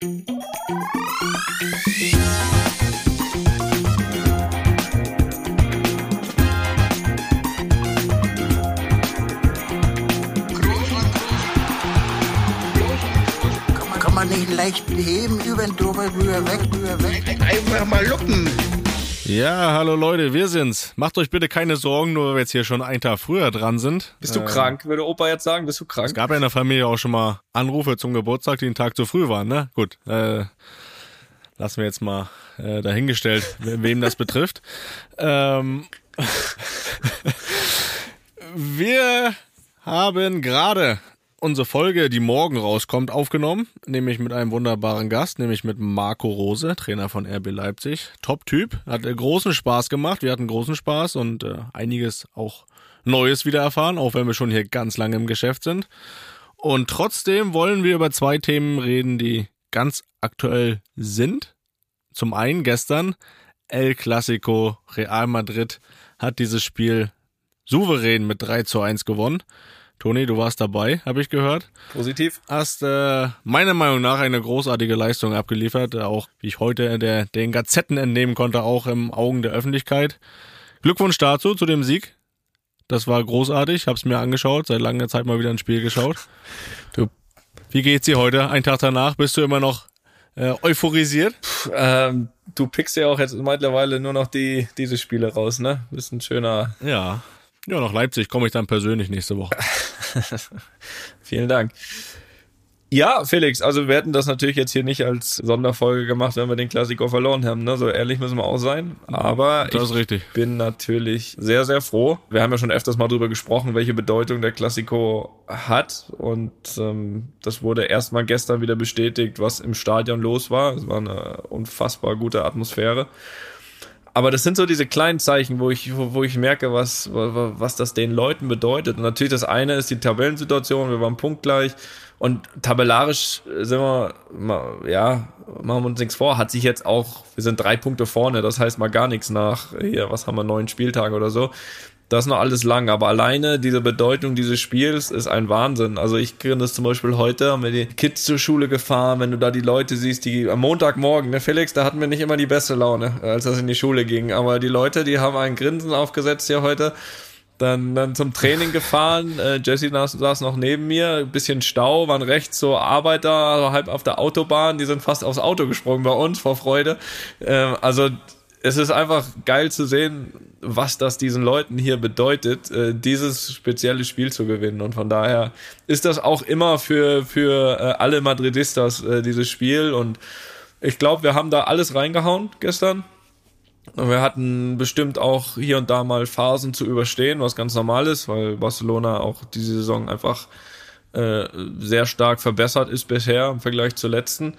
Kann man nicht leicht heben, über den drüber, rüber, weg, rüber, weg. Einfach mal luppen. Ja, hallo Leute, wir sind's. Macht euch bitte keine Sorgen, nur weil wir jetzt hier schon einen Tag früher dran sind. Bist du krank? Würde Opa jetzt sagen, bist du Es krank? gab ja in der Familie auch schon mal Anrufe zum Geburtstag, die einen Tag zu früh waren, ne? Gut, äh, lassen wir jetzt mal äh, dahingestellt, we- wem das betrifft. Ähm, wir haben gerade unsere Folge, die morgen rauskommt, aufgenommen, nämlich mit einem wunderbaren Gast, nämlich mit Marco Rose, Trainer von RB Leipzig. Top-Typ, hat großen Spaß gemacht, wir hatten großen Spaß und äh, einiges auch Neues wieder erfahren, auch wenn wir schon hier ganz lange im Geschäft sind. Und trotzdem wollen wir über zwei Themen reden, die ganz aktuell sind. Zum einen gestern El Clasico Real Madrid hat dieses Spiel souverän mit 3 zu 1 gewonnen. Toni, du warst dabei, habe ich gehört. Positiv? Hast äh, meiner Meinung nach eine großartige Leistung abgeliefert, äh, auch wie ich heute der, den Gazetten entnehmen konnte, auch im Augen der Öffentlichkeit. Glückwunsch dazu, zu dem Sieg. Das war großartig, hab's mir angeschaut, seit langer Zeit mal wieder ein Spiel geschaut. Du- Wie geht's dir heute? Ein Tag danach bist du immer noch äh, euphorisiert? Ähm, du pickst ja auch jetzt mittlerweile nur noch die, diese Spiele raus, ne? Bist ein schöner. Ja. Ja, nach Leipzig komme ich dann persönlich nächste Woche. Vielen Dank. Ja, Felix, also wir hätten das natürlich jetzt hier nicht als Sonderfolge gemacht, wenn wir den Klassiker verloren haben, ne? So ehrlich müssen wir auch sein. Aber ich bin natürlich sehr, sehr froh. Wir haben ja schon öfters mal drüber gesprochen, welche Bedeutung der Klassiko hat. Und ähm, das wurde erstmal gestern wieder bestätigt, was im Stadion los war. Es war eine unfassbar gute Atmosphäre. Aber das sind so diese kleinen Zeichen, wo ich, wo, wo ich merke, was, was das den Leuten bedeutet. Und natürlich das eine ist die Tabellensituation, wir waren punktgleich. Und tabellarisch sind wir, ja, machen wir uns nichts vor, hat sich jetzt auch, wir sind drei Punkte vorne, das heißt mal gar nichts nach, hier, was haben wir, neun Spieltage oder so. Das ist noch alles lang, aber alleine diese Bedeutung dieses Spiels ist ein Wahnsinn. Also ich kriege das zum Beispiel heute, haben wir die Kids zur Schule gefahren, wenn du da die Leute siehst, die am Montagmorgen, ne Felix, da hatten wir nicht immer die beste Laune, als das in die Schule ging. Aber die Leute, die haben ein Grinsen aufgesetzt hier heute. Dann, dann zum Training gefahren. Äh, Jesse saß, noch neben mir. Ein bisschen Stau, waren rechts so Arbeiter, also halb auf der Autobahn. Die sind fast aufs Auto gesprungen bei uns vor Freude. Ähm, also es ist einfach geil zu sehen, was das diesen Leuten hier bedeutet, äh, dieses spezielle Spiel zu gewinnen. Und von daher ist das auch immer für, für äh, alle Madridistas äh, dieses Spiel. Und ich glaube, wir haben da alles reingehauen gestern. Und wir hatten bestimmt auch hier und da mal Phasen zu überstehen, was ganz normal ist, weil Barcelona auch diese Saison einfach sehr stark verbessert ist bisher im Vergleich zur letzten.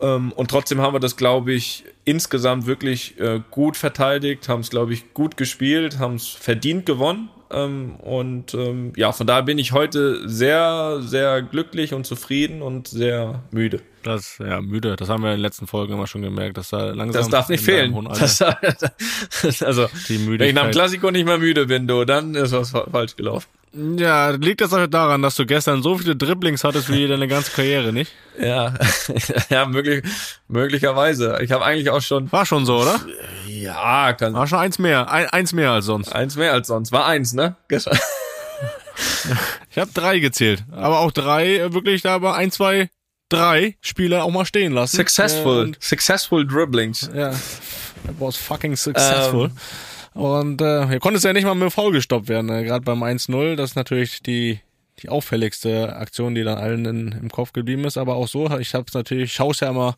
Ähm, und trotzdem haben wir das, glaube ich, insgesamt wirklich äh, gut verteidigt, haben es, glaube ich, gut gespielt, haben es verdient gewonnen. Ähm, und ähm, ja, von daher bin ich heute sehr, sehr glücklich und zufrieden und sehr müde. Das, ja, müde. Das haben wir in den letzten Folgen immer schon gemerkt, dass da langsam. Das darf nicht fehlen. Das, also, wenn ich nach dem. Klassiko nicht mehr müde bin, du, dann ist was fa- falsch gelaufen. Ja, liegt das auch daran, dass du gestern so viele Dribblings hattest wie deine ganze Karriere, nicht? Ja, ja, möglich, möglicherweise. Ich habe eigentlich auch schon, War schon so, oder? ja, kann, War schon eins mehr. Ein, eins mehr als sonst. eins mehr als sonst. War eins, ne? Gestern. Ich habe drei gezählt. Aber auch drei, äh, wirklich da aber ein, zwei, drei Spieler auch mal stehen lassen. Successful, Und, successful Dribblings. ja, that was fucking successful. Ähm. Und äh, hier konnte es ja nicht mal mit Foul gestoppt werden. Äh, Gerade beim 1-0, das ist natürlich die die auffälligste Aktion, die dann allen in, im Kopf geblieben ist. Aber auch so, ich habe es natürlich, schaue es ja immer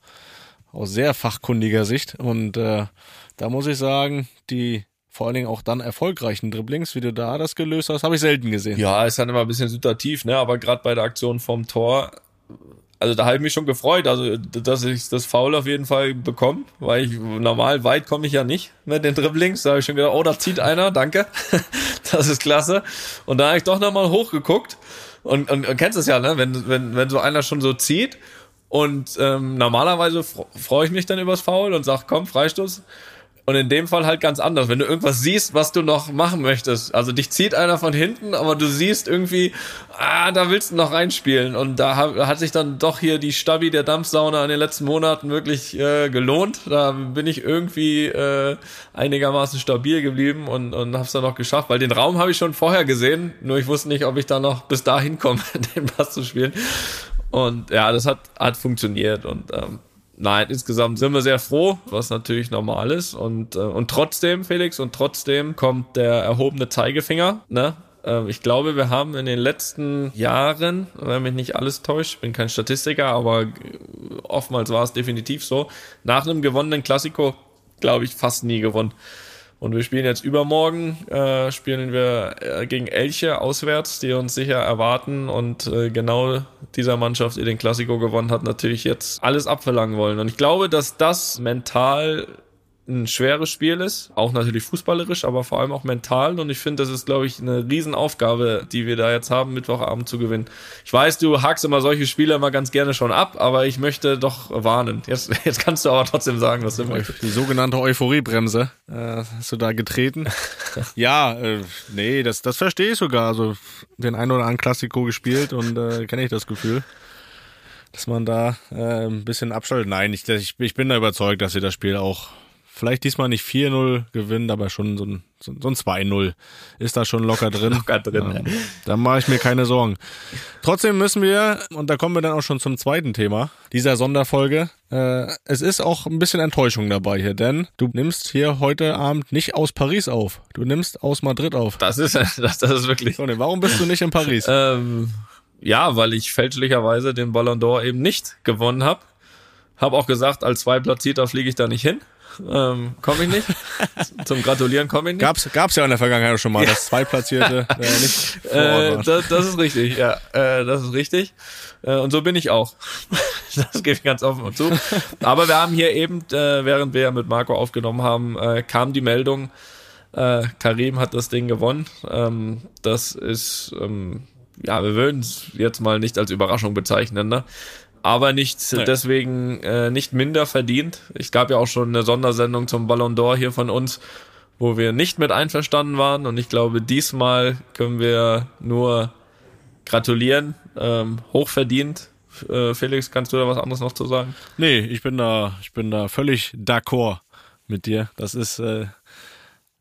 aus sehr fachkundiger Sicht. Und äh, da muss ich sagen, die vor allen Dingen auch dann erfolgreichen Dribblings, wie du da das gelöst hast, habe ich selten gesehen. Ja, ist dann immer ein bisschen situativ, ne? Aber gerade bei der Aktion vom Tor, also da habe ich mich schon gefreut, also dass ich das Foul auf jeden Fall bekomme, weil ich normal weit komme ich ja nicht mit den Dribblings. Da habe ich schon gedacht, oh, da zieht einer, danke. das ist klasse. Und da habe ich doch nochmal hochgeguckt und, und, und kennst es ja, ne? Wenn, wenn, wenn so einer schon so zieht und ähm, normalerweise fr- freue ich mich dann übers Foul und sag, komm, Freistoß. Und in dem Fall halt ganz anders. Wenn du irgendwas siehst, was du noch machen möchtest. Also dich zieht einer von hinten, aber du siehst irgendwie, ah, da willst du noch reinspielen. Und da hat sich dann doch hier die Stabi der Dampfsauna in den letzten Monaten wirklich äh, gelohnt. Da bin ich irgendwie äh, einigermaßen stabil geblieben und, und hab's dann noch geschafft. Weil den Raum habe ich schon vorher gesehen, nur ich wusste nicht, ob ich da noch bis dahin komme, den Pass zu spielen. Und ja, das hat, hat funktioniert. Und ähm, Nein, insgesamt sind wir sehr froh, was natürlich normal ist. Und, äh, und trotzdem, Felix, und trotzdem kommt der erhobene Zeigefinger. Ne? Äh, ich glaube, wir haben in den letzten Jahren, wenn mich nicht alles täuscht, bin kein Statistiker, aber oftmals war es definitiv so, nach einem gewonnenen Klassiko, glaube ich, fast nie gewonnen. Und wir spielen jetzt übermorgen, äh, spielen wir äh, gegen Elche auswärts, die uns sicher erwarten. Und äh, genau dieser Mannschaft, die den Klassiko gewonnen hat, natürlich jetzt alles abverlangen wollen. Und ich glaube, dass das mental ein schweres Spiel ist, auch natürlich fußballerisch, aber vor allem auch mental. Und ich finde, das ist, glaube ich, eine Riesenaufgabe, die wir da jetzt haben, Mittwochabend zu gewinnen. Ich weiß, du hakst immer solche Spiele immer ganz gerne schon ab, aber ich möchte doch warnen. Jetzt, jetzt kannst du aber trotzdem sagen, was du möchtest. Die sogenannte Euphoriebremse äh, hast du da getreten. ja, äh, nee, das, das verstehe ich sogar. Also den einen oder anderen Klassiko gespielt und äh, kenne ich das Gefühl dass man da äh, ein bisschen abschaltet. Nein, ich, ich, ich bin da überzeugt, dass sie das Spiel auch vielleicht diesmal nicht 4-0 gewinnen, aber schon so ein, so, ein 2-0 ist da schon locker drin. locker drin. Ja, da mache ich mir keine Sorgen. Trotzdem müssen wir, und da kommen wir dann auch schon zum zweiten Thema dieser Sonderfolge, äh, es ist auch ein bisschen Enttäuschung dabei hier, denn du nimmst hier heute Abend nicht aus Paris auf, du nimmst aus Madrid auf. Das ist, das, das ist wirklich... So, warum bist du nicht in Paris? ähm, ja, weil ich fälschlicherweise den Ballon d'Or eben nicht gewonnen habe. Hab auch gesagt, als Zweitplatzierter fliege ich da nicht hin. Ähm, komme ich nicht. Zum Gratulieren komme ich nicht. Gab's, gab's ja in der Vergangenheit schon mal, ja. das Zweitplatzierte äh, nicht äh, das, das ist richtig, ja. Äh, das ist richtig. Äh, und so bin ich auch. das gebe ich ganz offen und zu. Aber wir haben hier eben, äh, während wir mit Marco aufgenommen haben, äh, kam die Meldung, äh, Karim hat das Ding gewonnen. Ähm, das ist, ähm, ja, wir würden es jetzt mal nicht als Überraschung bezeichnen, ne? Aber nicht nee. deswegen äh, nicht minder verdient. Ich gab ja auch schon eine Sondersendung zum Ballon d'Or hier von uns, wo wir nicht mit einverstanden waren und ich glaube, diesmal können wir nur gratulieren, ähm, hochverdient. Äh, Felix, kannst du da was anderes noch zu sagen? Nee, ich bin da, ich bin da völlig d'accord mit dir. Das ist äh,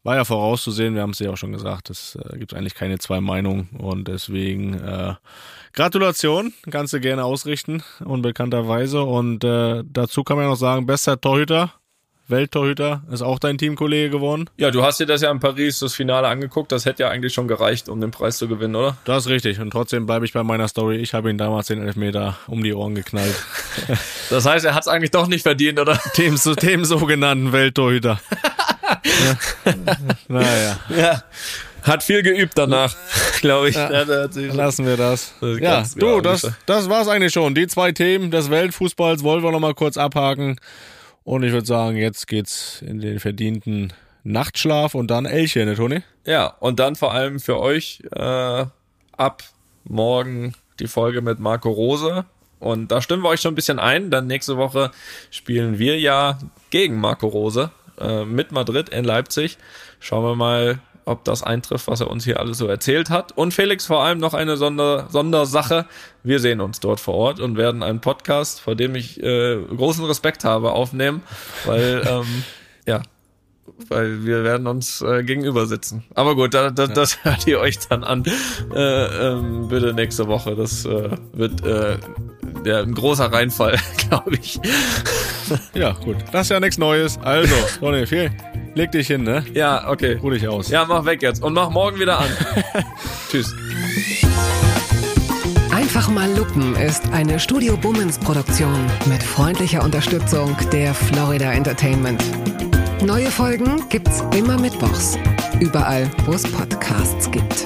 war ja vorauszusehen, wir haben es ja auch schon gesagt, es äh, gibt eigentlich keine zwei Meinungen und deswegen äh, Gratulation, kannst du gerne ausrichten, unbekannterweise. Und äh, dazu kann man ja noch sagen, bester Torhüter, Welttorhüter, ist auch dein Teamkollege geworden. Ja, du hast dir das ja in Paris das Finale angeguckt, das hätte ja eigentlich schon gereicht, um den Preis zu gewinnen, oder? Das ist richtig und trotzdem bleibe ich bei meiner Story. Ich habe ihn damals den Elfmeter um die Ohren geknallt. das heißt, er hat es eigentlich doch nicht verdient, oder? Dem, dem sogenannten Welttorhüter. naja. Ja. Hat viel geübt danach, glaube ich. Ja, lassen wir das. das ja, du, das, das war's eigentlich schon. Die zwei Themen des Weltfußballs wollen wir noch mal kurz abhaken. Und ich würde sagen, jetzt geht's in den verdienten Nachtschlaf und dann Elche, ne, Toni? Ja, und dann vor allem für euch äh, ab morgen die Folge mit Marco Rose. Und da stimmen wir euch schon ein bisschen ein, Dann nächste Woche spielen wir ja gegen Marco Rose äh, mit Madrid in Leipzig. Schauen wir mal, ob das eintrifft, was er uns hier alles so erzählt hat. Und Felix, vor allem noch eine Sonder Sondersache. Wir sehen uns dort vor Ort und werden einen Podcast, vor dem ich äh, großen Respekt habe, aufnehmen, weil ähm, ja, weil wir werden uns äh, gegenüber sitzen. Aber gut, da, da, das hört ihr euch dann an. Äh, ähm, bitte nächste Woche. Das äh, wird äh, ja, ein großer Reinfall, glaube ich. ja, gut. Das ist ja nichts Neues. Also, Ronny, viel. Leg dich hin, ne? Ja, okay. Ruh dich aus. Ja, mach weg jetzt und mach morgen wieder an. Tschüss. Einfach mal Lupen ist eine Studio Bummens Produktion mit freundlicher Unterstützung der Florida Entertainment. Neue Folgen gibt's immer mittwochs. Überall, wo es Podcasts gibt.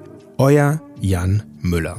Euer Jan Müller.